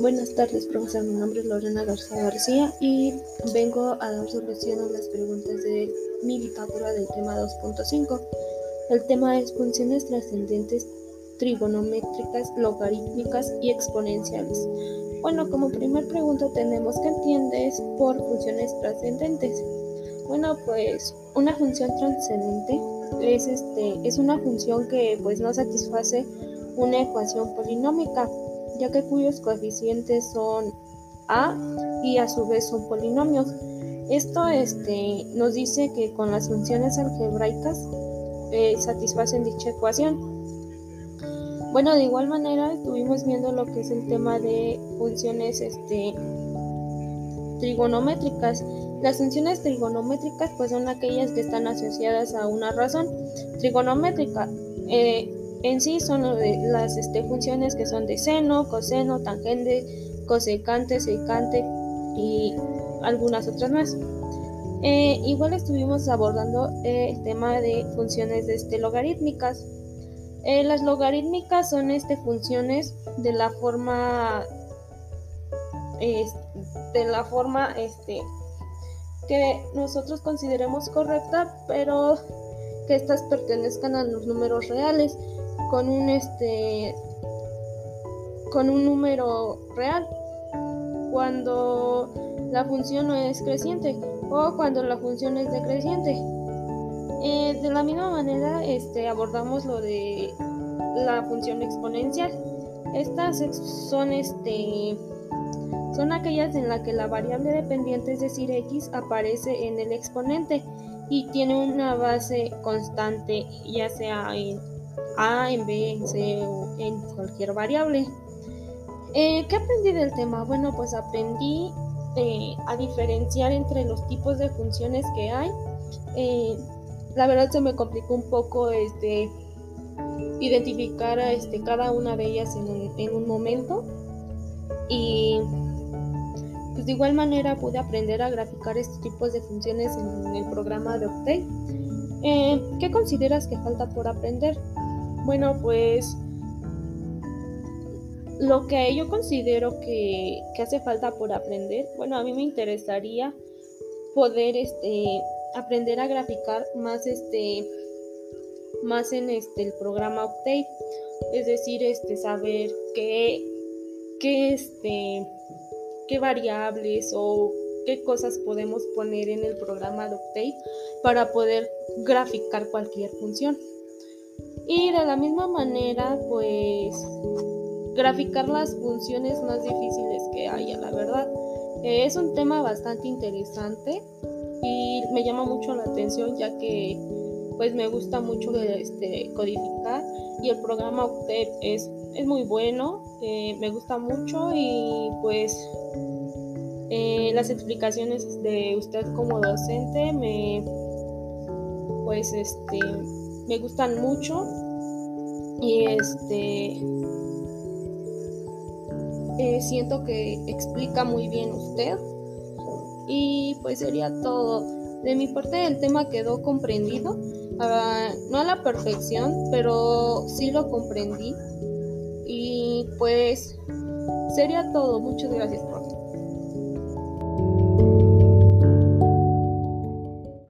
Buenas tardes, profesor. Mi nombre es Lorena García García y vengo a dar solución a las preguntas de mi bitácora del tema 2.5. El tema es funciones trascendentes trigonométricas, logarítmicas y exponenciales. Bueno, como primer pregunta tenemos que entiendes por funciones trascendentes. Bueno, pues una función trascendente es este es una función que pues no satisface una ecuación polinómica ya que cuyos coeficientes son a y a su vez son polinomios. Esto este, nos dice que con las funciones algebraicas eh, satisfacen dicha ecuación. Bueno, de igual manera estuvimos viendo lo que es el tema de funciones este, trigonométricas. Las funciones trigonométricas pues son aquellas que están asociadas a una razón trigonométrica. Eh, en sí son las este, funciones que son de seno, coseno, tangente, cosecante, secante y algunas otras más. Eh, igual estuvimos abordando el tema de funciones este, logarítmicas. Eh, las logarítmicas son este, funciones de la forma de la forma este, que nosotros consideremos correcta, pero que estas pertenezcan a los números reales con un este con un número real cuando la función no es creciente o cuando la función es decreciente. Eh, de la misma manera este, abordamos lo de la función exponencial. Estas son, este, son aquellas en las que la variable dependiente, es decir, x, aparece en el exponente y tiene una base constante, ya sea en a, en B, en C o en cualquier variable. Eh, ¿Qué aprendí del tema? Bueno, pues aprendí eh, a diferenciar entre los tipos de funciones que hay. Eh, la verdad se me complicó un poco este, identificar este, cada una de ellas en un, en un momento. Y pues de igual manera pude aprender a graficar estos tipos de funciones en el programa de Octave. ¿Qué consideras que falta por aprender? Bueno, pues lo que yo considero que, hace falta por aprender, bueno, a mí me interesaría poder este, aprender a graficar más este más en este el programa Octave, es decir, este saber qué qué este qué variables o qué cosas podemos poner en el programa de Octave para poder graficar cualquier función. Y de la misma manera, pues graficar las funciones más difíciles que haya, la verdad. Eh, es un tema bastante interesante y me llama mucho la atención ya que pues me gusta mucho este, codificar y el programa Octave es, es muy bueno, eh, me gusta mucho y pues eh, las explicaciones de usted como docente me pues este me gustan mucho. Y este eh, siento que explica muy bien usted. Y pues sería todo. De mi parte el tema quedó comprendido. Ah, no a la perfección pero sí lo comprendí. Y pues sería todo. Muchas gracias por